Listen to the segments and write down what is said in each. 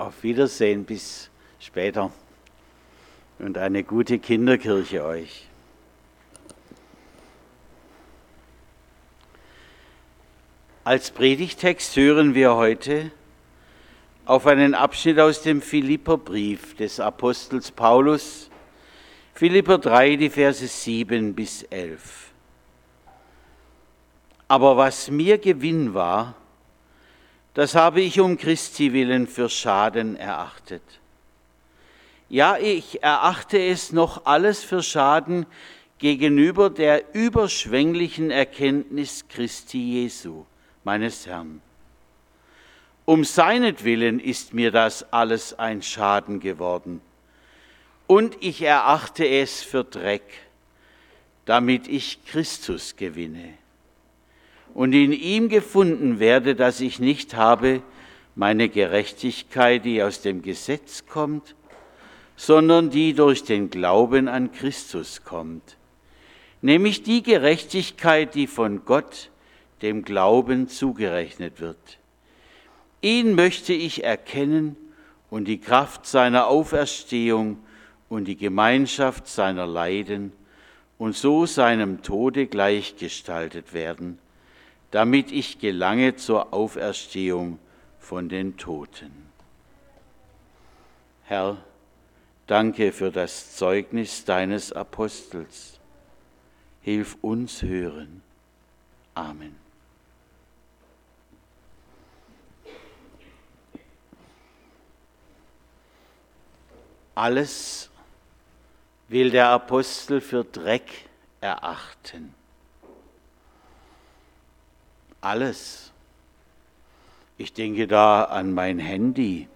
Auf Wiedersehen bis später und eine gute Kinderkirche euch. Als Predigtext hören wir heute auf einen Abschnitt aus dem Philipperbrief des Apostels Paulus, Philipper 3, die Verse 7 bis 11. Aber was mir Gewinn war, das habe ich um Christi willen für Schaden erachtet. Ja, ich erachte es noch alles für Schaden gegenüber der überschwänglichen Erkenntnis Christi Jesu, meines Herrn. Um seinetwillen ist mir das alles ein Schaden geworden. Und ich erachte es für Dreck, damit ich Christus gewinne und in ihm gefunden werde, dass ich nicht habe meine Gerechtigkeit, die aus dem Gesetz kommt, sondern die durch den Glauben an Christus kommt, nämlich die Gerechtigkeit, die von Gott dem Glauben zugerechnet wird. Ihn möchte ich erkennen und die Kraft seiner Auferstehung und die Gemeinschaft seiner Leiden und so seinem Tode gleichgestaltet werden damit ich gelange zur Auferstehung von den Toten. Herr, danke für das Zeugnis deines Apostels. Hilf uns hören. Amen. Alles will der Apostel für Dreck erachten alles. Ich denke da an mein Handy.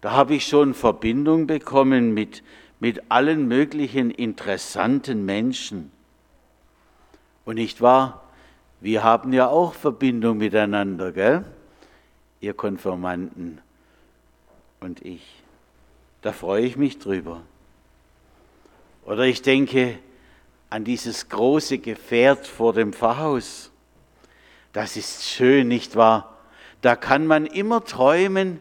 Da habe ich schon Verbindung bekommen mit, mit allen möglichen interessanten Menschen. Und nicht wahr? Wir haben ja auch Verbindung miteinander, gell? Ihr Konformanten und ich. Da freue ich mich drüber. Oder ich denke, an dieses große Gefährt vor dem Pfarrhaus. Das ist schön, nicht wahr? Da kann man immer träumen,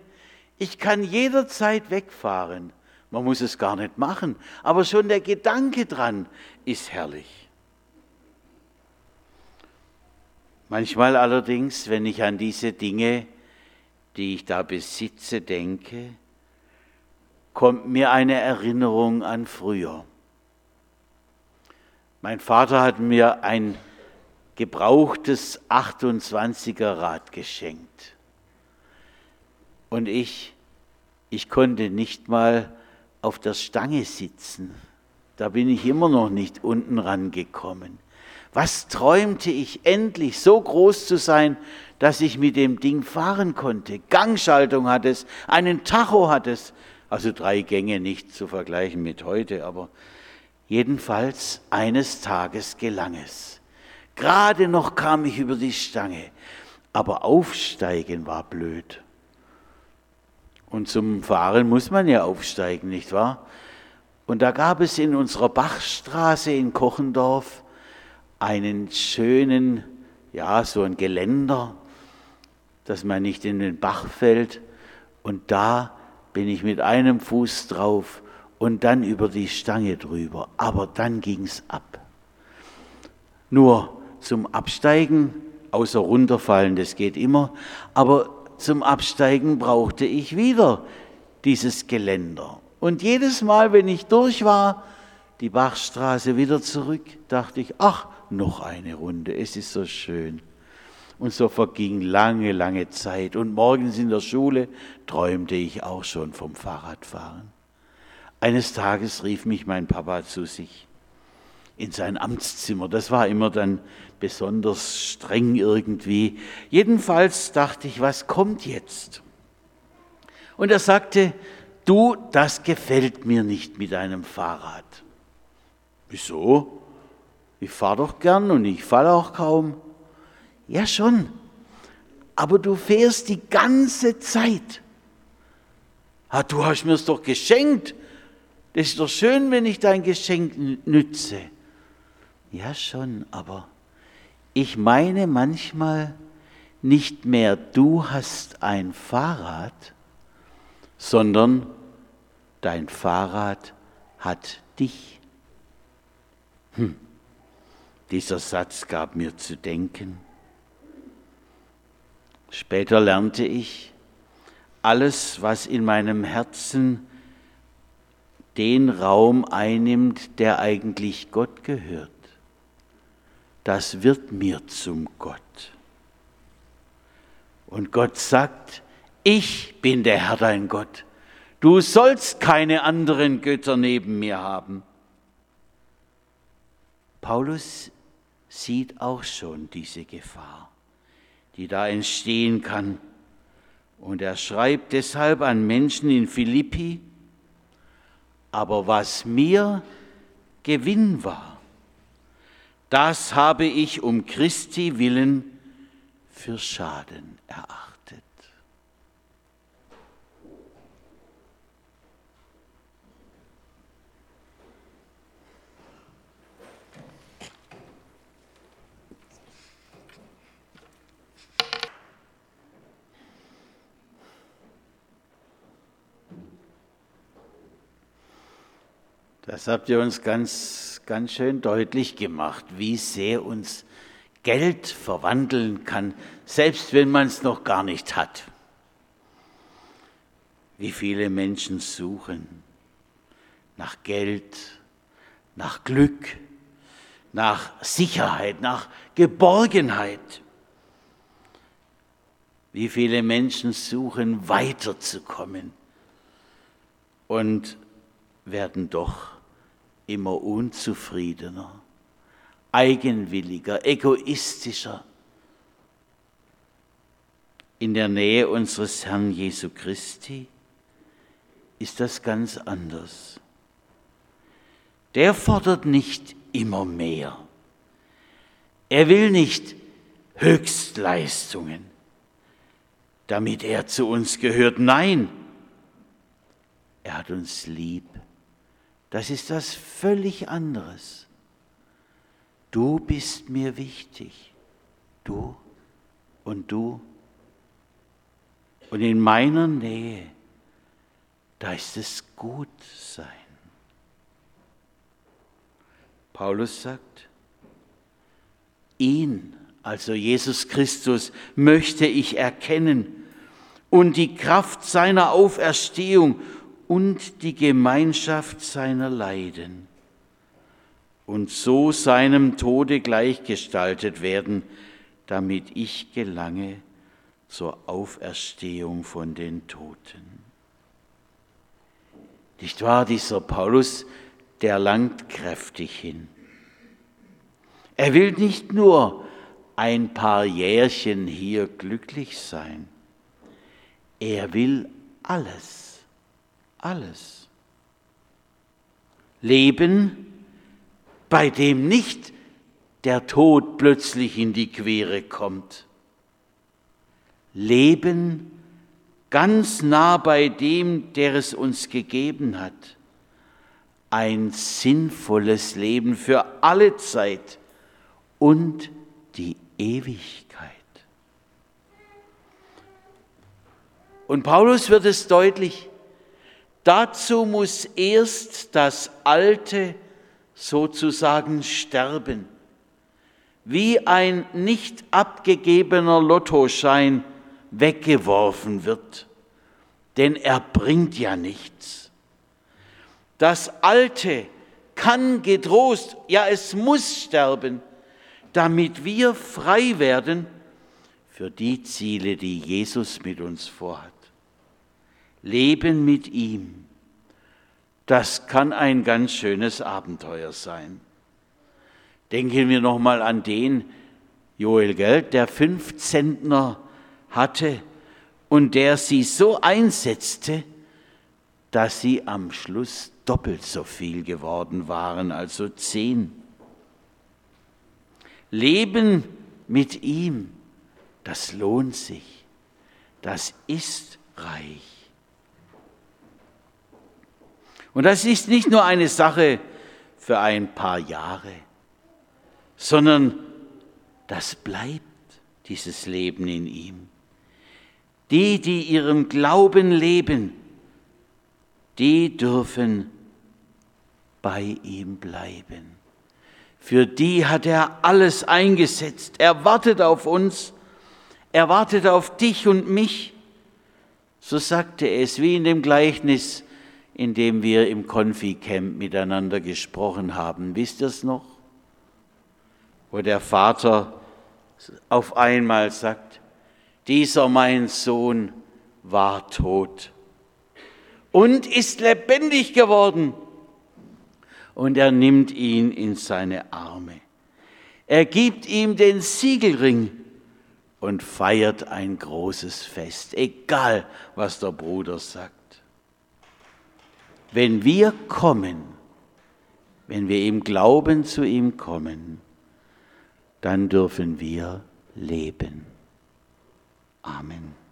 ich kann jederzeit wegfahren. Man muss es gar nicht machen, aber schon der Gedanke dran ist herrlich. Manchmal allerdings, wenn ich an diese Dinge, die ich da besitze, denke, kommt mir eine Erinnerung an früher. Mein Vater hat mir ein gebrauchtes 28er Rad geschenkt. Und ich, ich konnte nicht mal auf der Stange sitzen. Da bin ich immer noch nicht unten rangekommen. Was träumte ich endlich, so groß zu sein, dass ich mit dem Ding fahren konnte. Gangschaltung hat es, einen Tacho hat es, also drei Gänge nicht zu vergleichen mit heute, aber Jedenfalls eines Tages gelang es. Gerade noch kam ich über die Stange, aber aufsteigen war blöd. Und zum Fahren muss man ja aufsteigen, nicht wahr? Und da gab es in unserer Bachstraße in Kochendorf einen schönen, ja, so ein Geländer, dass man nicht in den Bach fällt. Und da bin ich mit einem Fuß drauf und dann über die Stange drüber. Aber dann ging's ab. Nur zum Absteigen, außer runterfallen, das geht immer, aber zum Absteigen brauchte ich wieder dieses Geländer. Und jedes Mal, wenn ich durch war, die Bachstraße wieder zurück, dachte ich, ach, noch eine Runde, es ist so schön. Und so verging lange, lange Zeit. Und morgens in der Schule träumte ich auch schon vom Fahrradfahren. Eines Tages rief mich mein Papa zu sich in sein Amtszimmer. Das war immer dann besonders streng irgendwie. Jedenfalls dachte ich, was kommt jetzt? Und er sagte, du, das gefällt mir nicht mit deinem Fahrrad. Wieso? Ich fahre doch gern und ich falle auch kaum. Ja schon, aber du fährst die ganze Zeit. Ah, du hast mir es doch geschenkt. Es ist doch schön, wenn ich dein Geschenk nütze. Ja schon, aber ich meine manchmal nicht mehr du hast ein Fahrrad, sondern dein Fahrrad hat dich. Hm. Dieser Satz gab mir zu denken. Später lernte ich, alles, was in meinem Herzen den Raum einnimmt, der eigentlich Gott gehört, das wird mir zum Gott. Und Gott sagt, ich bin der Herr dein Gott. Du sollst keine anderen Götter neben mir haben. Paulus sieht auch schon diese Gefahr, die da entstehen kann. Und er schreibt deshalb an Menschen in Philippi, aber was mir Gewinn war, das habe ich um Christi willen für Schaden erachtet. Das habt ihr uns ganz, ganz schön deutlich gemacht, wie sehr uns Geld verwandeln kann, selbst wenn man es noch gar nicht hat. Wie viele Menschen suchen nach Geld, nach Glück, nach Sicherheit, nach Geborgenheit. Wie viele Menschen suchen weiterzukommen und werden doch immer unzufriedener, eigenwilliger, egoistischer. In der Nähe unseres Herrn Jesu Christi ist das ganz anders. Der fordert nicht immer mehr. Er will nicht Höchstleistungen, damit er zu uns gehört. Nein, er hat uns lieb das ist was völlig anderes. Du bist mir wichtig. Du und du. Und in meiner Nähe, da ist es gut sein. Paulus sagt, ihn, also Jesus Christus, möchte ich erkennen und die Kraft seiner Auferstehung und die Gemeinschaft seiner Leiden und so seinem Tode gleichgestaltet werden, damit ich gelange zur Auferstehung von den Toten. Nicht wahr, dieser Paulus, der langt kräftig hin. Er will nicht nur ein paar Jährchen hier glücklich sein, er will alles alles. Leben, bei dem nicht der Tod plötzlich in die Quere kommt. Leben ganz nah bei dem, der es uns gegeben hat. Ein sinnvolles Leben für alle Zeit und die Ewigkeit. Und Paulus wird es deutlich, Dazu muss erst das Alte sozusagen sterben, wie ein nicht abgegebener Lottoschein weggeworfen wird, denn er bringt ja nichts. Das Alte kann getrost, ja es muss sterben, damit wir frei werden für die Ziele, die Jesus mit uns vorhat. Leben mit ihm, das kann ein ganz schönes Abenteuer sein. Denken wir nochmal an den Joel Geld, der fünf Zentner hatte und der sie so einsetzte, dass sie am Schluss doppelt so viel geworden waren, also zehn. Leben mit ihm, das lohnt sich, das ist reich. Und das ist nicht nur eine Sache für ein paar Jahre, sondern das bleibt dieses Leben in ihm. Die, die ihrem Glauben leben, die dürfen bei ihm bleiben. Für die hat er alles eingesetzt. Er wartet auf uns. Er wartet auf dich und mich. So sagte es wie in dem Gleichnis, in dem wir im Konfi-Camp miteinander gesprochen haben. Wisst ihr es noch? Wo der Vater auf einmal sagt, dieser mein Sohn war tot und ist lebendig geworden und er nimmt ihn in seine Arme. Er gibt ihm den Siegelring und feiert ein großes Fest, egal was der Bruder sagt. Wenn wir kommen, wenn wir im Glauben zu ihm kommen, dann dürfen wir leben. Amen.